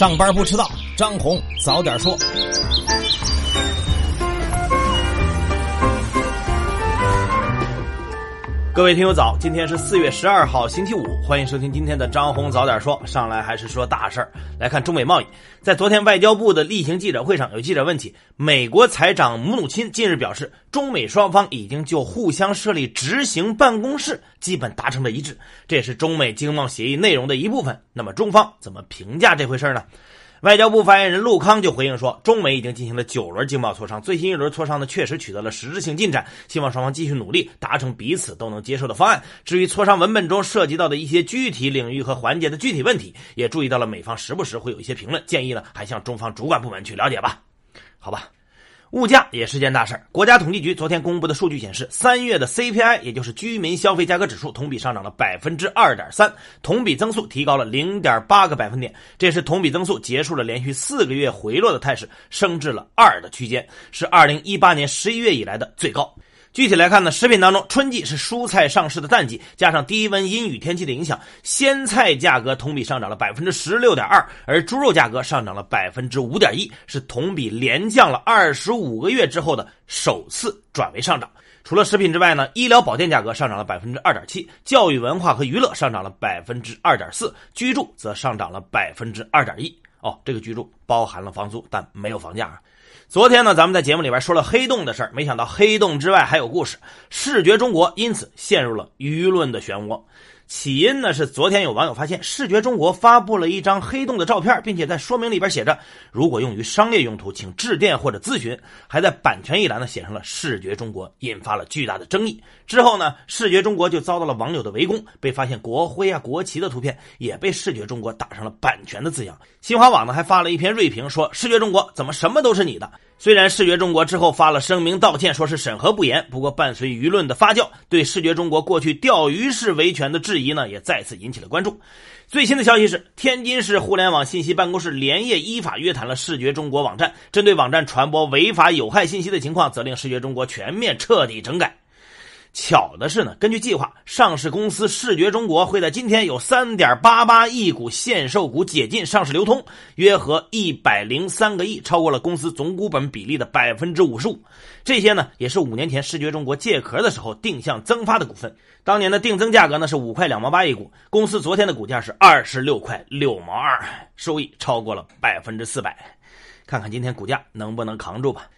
上班不迟到，张红早点说。各位听友早，今天是四月十二号星期五，欢迎收听今天的张红早点说。上来还是说大事儿，来看中美贸易。在昨天外交部的例行记者会上，有记者问起，美国财长姆努钦近日表示，中美双方已经就互相设立执行办公室基本达成了一致，这也是中美经贸协议内容的一部分。那么中方怎么评价这回事呢？外交部发言人陆康就回应说，中美已经进行了九轮经贸磋商，最新一轮磋商呢确实取得了实质性进展，希望双方继续努力，达成彼此都能接受的方案。至于磋商文本中涉及到的一些具体领域和环节的具体问题，也注意到了美方时不时会有一些评论，建议呢还向中方主管部门去了解吧。好吧。物价也是件大事国家统计局昨天公布的数据显示，三月的 CPI，也就是居民消费价格指数，同比上涨了百分之二点三，同比增速提高了零点八个百分点。这是同比增速结束了连续四个月回落的态势，升至了二的区间，是二零一八年十一月以来的最高。具体来看呢，食品当中，春季是蔬菜上市的淡季，加上低温阴雨天气的影响，鲜菜价格同比上涨了百分之十六点二，而猪肉价格上涨了百分之五点一，是同比连降了二十五个月之后的首次转为上涨。除了食品之外呢，医疗保健价格上涨了百分之二点七，教育文化和娱乐上涨了百分之二点四，居住则上涨了百分之二点一。哦，这个居住包含了房租，但没有房价啊。昨天呢，咱们在节目里边说了黑洞的事儿，没想到黑洞之外还有故事。视觉中国因此陷入了舆论的漩涡。起因呢是昨天有网友发现视觉中国发布了一张黑洞的照片，并且在说明里边写着“如果用于商业用途，请致电或者咨询”，还在版权一栏呢写上了“视觉中国”，引发了巨大的争议。之后呢，视觉中国就遭到了网友的围攻，被发现国徽啊、国旗的图片也被视觉中国打上了版权的字样。新华网呢还发了一篇锐评，说视觉中国怎么什么都是你的。虽然视觉中国之后发了声明道歉，说是审核不严，不过伴随舆论的发酵，对视觉中国过去钓鱼式维权的质疑呢，也再次引起了关注。最新的消息是，天津市互联网信息办公室连夜依法约谈了视觉中国网站，针对网站传播违法有害信息的情况，责令视觉中国全面彻底整改。巧的是呢，根据计划，上市公司视觉中国会在今天有三点八八亿股限售股解禁上市流通，约合一百零三个亿，超过了公司总股本比例的百分之五十五。这些呢，也是五年前视觉中国借壳的时候定向增发的股份。当年的定增价格呢是五块两毛八一股，公司昨天的股价是二十六块六毛二，收益超过了百分之四百。看看今天股价能不能扛住吧。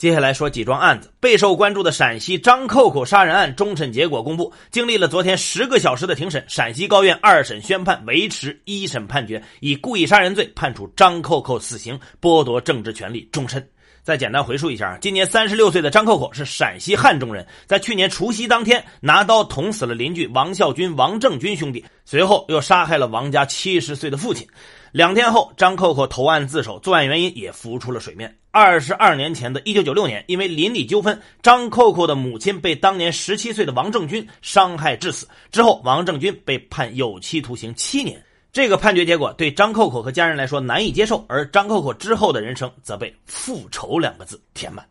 接下来说几桩案子，备受关注的陕西张扣扣杀人案终审结果公布，经历了昨天十个小时的庭审，陕西高院二审宣判维持一审判决，以故意杀人罪判处张扣扣死刑，剥夺政治权利终身。再简单回述一下啊，今年三十六岁的张扣扣是陕西汉中人，在去年除夕当天拿刀捅死了邻居王孝军、王正军兄弟，随后又杀害了王家七十岁的父亲。两天后，张扣扣投案自首，作案原因也浮出了水面。二十二年前的一九九六年，因为邻里纠纷，张扣扣的母亲被当年十七岁的王正军伤害致死。之后，王正军被判有期徒刑七年。这个判决结果对张扣扣和家人来说难以接受，而张扣扣之后的人生则被“复仇”两个字填满。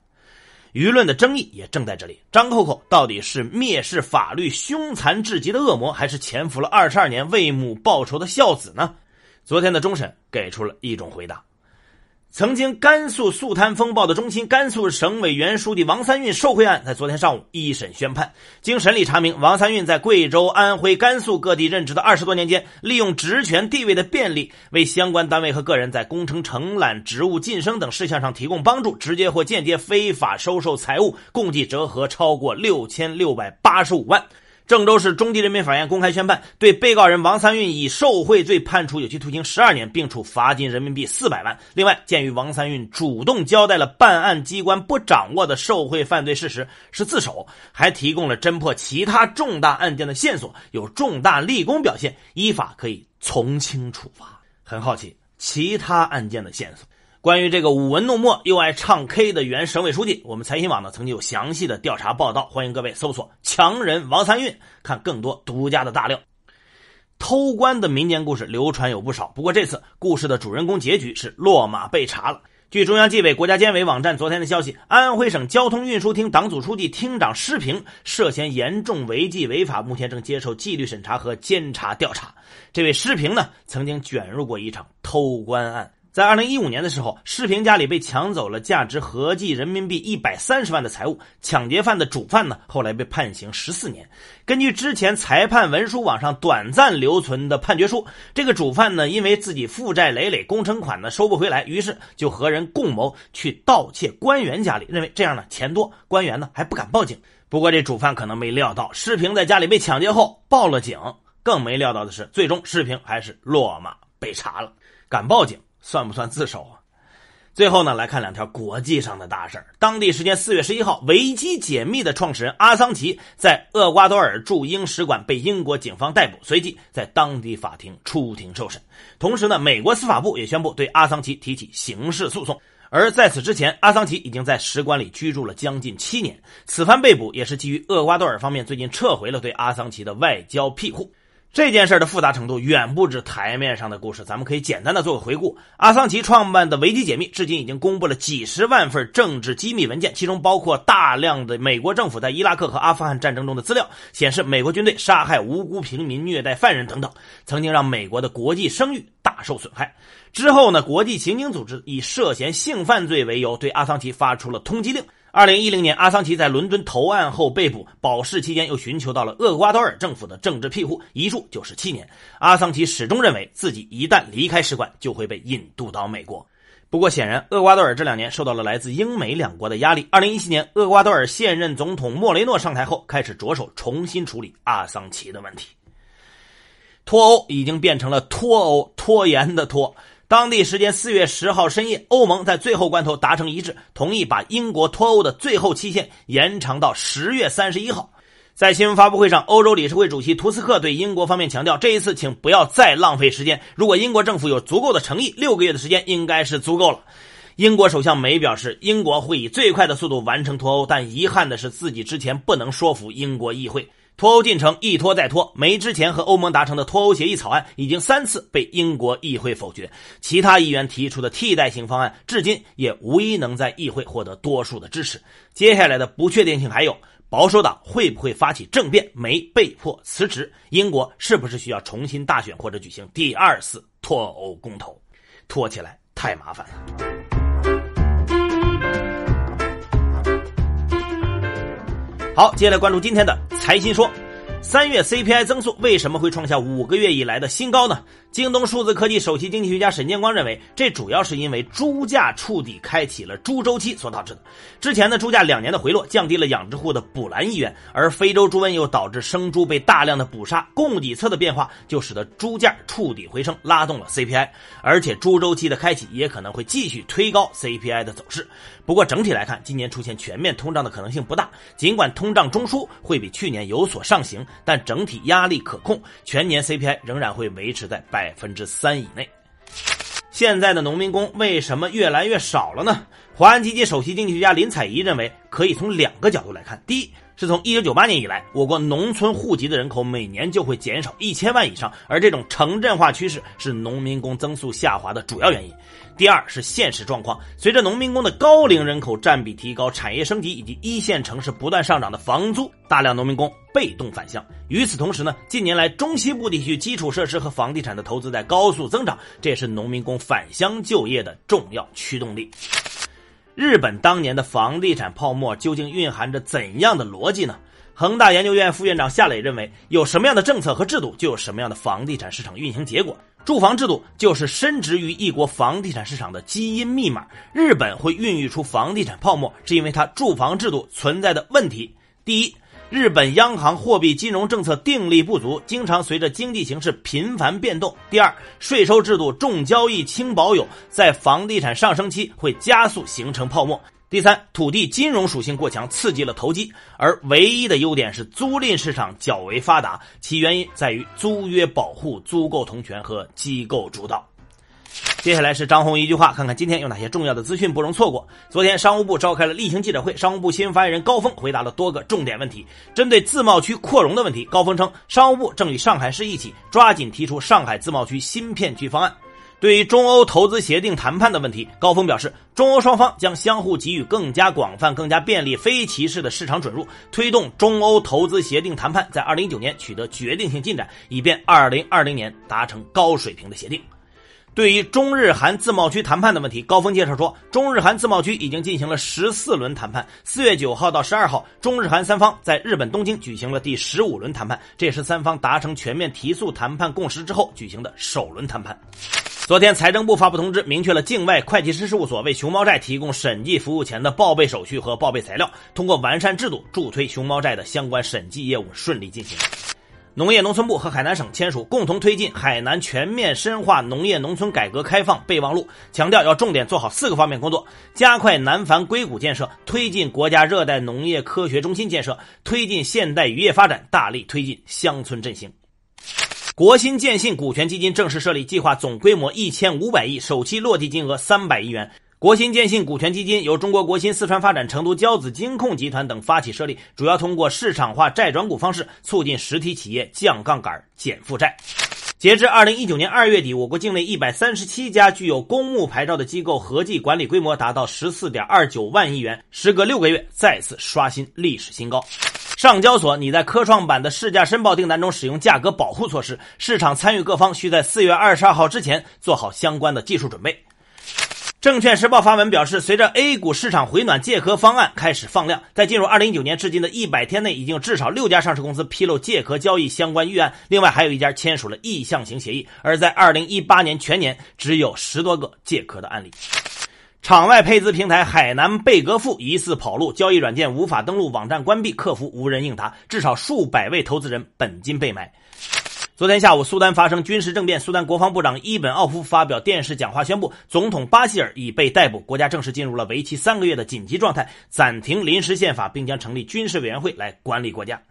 舆论的争议也正在这里：张扣扣到底是蔑视法律、凶残至极的恶魔，还是潜伏了二十二年为母报仇的孝子呢？昨天的终审给出了一种回答。曾经甘肃肃贪风暴的中心甘肃省委原书记王三运受贿案，在昨天上午一审宣判。经审理查明，王三运在贵州、安徽、甘肃各地任职的二十多年间，利用职权地位的便利，为相关单位和个人在工程承揽、职务晋升等事项上提供帮助，直接或间接非法收受财物，共计折合超过六千六百八十五万。郑州市中级人民法院公开宣判，对被告人王三运以受贿罪判处有期徒刑十二年，并处罚金人民币四百万。另外，鉴于王三运主动交代了办案机关不掌握的受贿犯罪事实是自首，还提供了侦破其他重大案件的线索，有重大立功表现，依法可以从轻处罚。很好奇，其他案件的线索。关于这个舞文弄墨又爱唱 K 的原省委书记，我们财新网呢曾经有详细的调查报道，欢迎各位搜索“强人王三运”，看更多独家的大料。偷官的民间故事流传有不少，不过这次故事的主人公结局是落马被查了。据中央纪委国家监委网站昨天的消息，安徽省交通运输厅党组书记、厅长施平涉嫌严重违纪违法，目前正接受纪律审查和监察调查。这位施平呢，曾经卷入过一场。偷官案。在二零一五年的时候，施平家里被抢走了价值合计人民币一百三十万的财物。抢劫犯的主犯呢，后来被判刑十四年。根据之前裁判文书网上短暂留存的判决书，这个主犯呢，因为自己负债累累，工程款呢收不回来，于是就和人共谋去盗窃官员家里，认为这样呢钱多，官员呢还不敢报警。不过这主犯可能没料到，施平在家里被抢劫后报了警，更没料到的是，最终视频还是落马被查了。敢报警。算不算自首啊？最后呢，来看两条国际上的大事当地时间四月十一号，维基解密的创始人阿桑奇在厄瓜多尔驻英使馆被英国警方逮捕，随即在当地法庭出庭受审。同时呢，美国司法部也宣布对阿桑奇提起刑事诉讼。而在此之前，阿桑奇已经在使馆里居住了将近七年。此番被捕也是基于厄瓜多尔方面最近撤回了对阿桑奇的外交庇护。这件事的复杂程度远不止台面上的故事，咱们可以简单的做个回顾。阿桑奇创办的维基解密至今已经公布了几十万份政治机密文件，其中包括大量的美国政府在伊拉克和阿富汗战争中的资料，显示美国军队杀害无辜平民、虐待犯人等等，曾经让美国的国际声誉大受损害。之后呢，国际刑警组织以涉嫌性犯罪为由，对阿桑奇发出了通缉令。二零一零年，阿桑奇在伦敦投案后被捕，保释期间又寻求到了厄瓜多尔政府的政治庇护，一住就是七年。阿桑奇始终认为自己一旦离开使馆，就会被引渡到美国。不过，显然厄瓜多尔这两年受到了来自英美两国的压力。二零一七年，厄瓜多尔现任总统莫雷诺上台后，开始着手重新处理阿桑奇的问题。脱欧已经变成了脱欧，拖延的拖。当地时间四月十号深夜，欧盟在最后关头达成一致，同意把英国脱欧的最后期限延长到十月三十一号。在新闻发布会上，欧洲理事会主席图斯克对英国方面强调，这一次请不要再浪费时间。如果英国政府有足够的诚意，六个月的时间应该是足够了。英国首相梅表示，英国会以最快的速度完成脱欧，但遗憾的是，自己之前不能说服英国议会。脱欧进程一拖再拖，梅之前和欧盟达成的脱欧协议草案已经三次被英国议会否决，其他议员提出的替代性方案至今也无一能在议会获得多数的支持。接下来的不确定性还有：保守党会不会发起政变，梅被迫辞职？英国是不是需要重新大选或者举行第二次脱欧公投？拖起来太麻烦了。好，接下来关注今天的财新说。三月 CPI 增速为什么会创下五个月以来的新高呢？京东数字科技首席经济学家沈建光认为，这主要是因为猪价触底开启了猪周期所导致的。之前的猪价两年的回落，降低了养殖户的补栏意愿，而非洲猪瘟又导致生猪被大量的捕杀，供给侧的变化就使得猪价触底回升，拉动了 CPI。而且猪周期的开启也可能会继续推高 CPI 的走势。不过整体来看，今年出现全面通胀的可能性不大。尽管通胀中枢会比去年有所上行。但整体压力可控，全年 CPI 仍然会维持在百百分之三以内。现在的农民工为什么越来越少了呢？华安基金首席经济学家林采宜认为，可以从两个角度来看。第一，是从一九九八年以来，我国农村户籍的人口每年就会减少一千万以上，而这种城镇化趋势是农民工增速下滑的主要原因。第二是现实状况，随着农民工的高龄人口占比提高，产业升级以及一线城市不断上涨的房租，大量农民工被动返乡。与此同时呢，近年来中西部地区基础设施和房地产的投资在高速增长，这也是农民工返乡就业的重要驱动力。日本当年的房地产泡沫究竟蕴含着怎样的逻辑呢？恒大研究院副院长夏磊认为，有什么样的政策和制度，就有什么样的房地产市场运行结果。住房制度就是深植于一国房地产市场的基因密码。日本会孕育出房地产泡沫，是因为它住房制度存在的问题。第一，日本央行货币金融政策定力不足，经常随着经济形势频繁变动。第二，税收制度重交易轻保有，在房地产上升期会加速形成泡沫。第三，土地金融属性过强，刺激了投机，而唯一的优点是租赁市场较为发达，其原因在于租约保护、租购同权和机构主导。接下来是张红一句话，看看今天有哪些重要的资讯不容错过。昨天商务部召开了例行记者会，商务部新闻发言人高峰回答了多个重点问题。针对自贸区扩容的问题，高峰称，商务部正与上海市一起抓紧提出上海自贸区新片区方案。对于中欧投资协定谈判的问题，高峰表示，中欧双方将相互给予更加广泛、更加便利、非歧视的市场准入，推动中欧投资协定谈判在二零一九年取得决定性进展，以便二零二零年达成高水平的协定。对于中日韩自贸区谈判的问题，高峰介绍说，中日韩自贸区已经进行了十四轮谈判。四月九号到十二号，中日韩三方在日本东京举行了第十五轮谈判，这也是三方达成全面提速谈判共识之后举行的首轮谈判。昨天，财政部发布通知，明确了境外会计师事务所为熊猫债提供审计服务前的报备手续和报备材料，通过完善制度，助推熊猫债的相关审计业务顺利进行。农业农村部和海南省签署共同推进海南全面深化农业农村改革开放备忘录，强调要重点做好四个方面工作：加快南繁硅谷建设，推进国家热带农业科学中心建设，推进现代渔业发展，大力推进乡村振兴。国新建信股权基金正式设立，计划总规模一千五百亿，首期落地金额三百亿元。国新建信股权基金由中国国新四川发展、成都骄子金控集团等发起设立，主要通过市场化债转股方式，促进实体企业降杠杆、减负债。截至二零一九年二月底，我国境内一百三十七家具有公募牌照的机构合计管理规模达到十四点二九万亿元，时隔六个月再次刷新历史新高。上交所拟在科创板的市价申报订单中使用价格保护措施，市场参与各方需在四月二十二号之前做好相关的技术准备。证券时报发文表示，随着 A 股市场回暖，借壳方案开始放量。在进入二零一九年至今的一百天内，已经有至少六家上市公司披露借壳交易相关预案，另外还有一家签署了意向型协议。而在二零一八年全年，只有十多个借壳的案例。场外配资平台海南贝格富疑似跑路，交易软件无法登录，网站关闭，客服无人应答，至少数百位投资人本金被埋。昨天下午，苏丹发生军事政变，苏丹国防部长伊本奥夫发表电视讲话，宣布总统巴希尔已被逮捕，国家正式进入了为期三个月的紧急状态，暂停临时宪法，并将成立军事委员会来管理国家。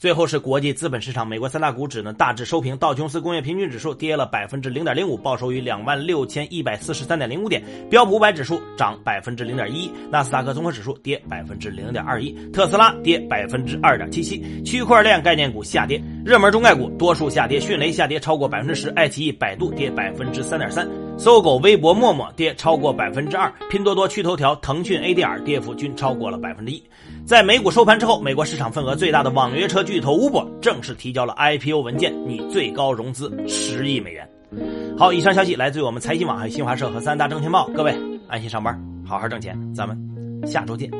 最后是国际资本市场，美国三大股指呢大致收平，道琼斯工业平均指数跌了百分之零点零五，报收于两万六千一百四十三点零五点；标普五百指数涨百分之零点一，纳斯达克综合指数跌百分之零点二一，特斯拉跌百分之二点七七。区块链概念股下跌，热门中概股多数下跌，迅雷下跌超过百分之十，爱奇艺、百度跌百分之三点三，搜狗、微博、陌陌跌超过百分之二，拼多多、趣头条、腾讯 ADR 跌幅均超过了百分之一。在美股收盘之后，美国市场份额最大的网约车巨头 Uber 正式提交了 IPO 文件，拟最高融资十亿美元。好，以上消息来自于我们财经网、还有新华社和三大证券报。各位安心上班，好好挣钱，咱们下周见。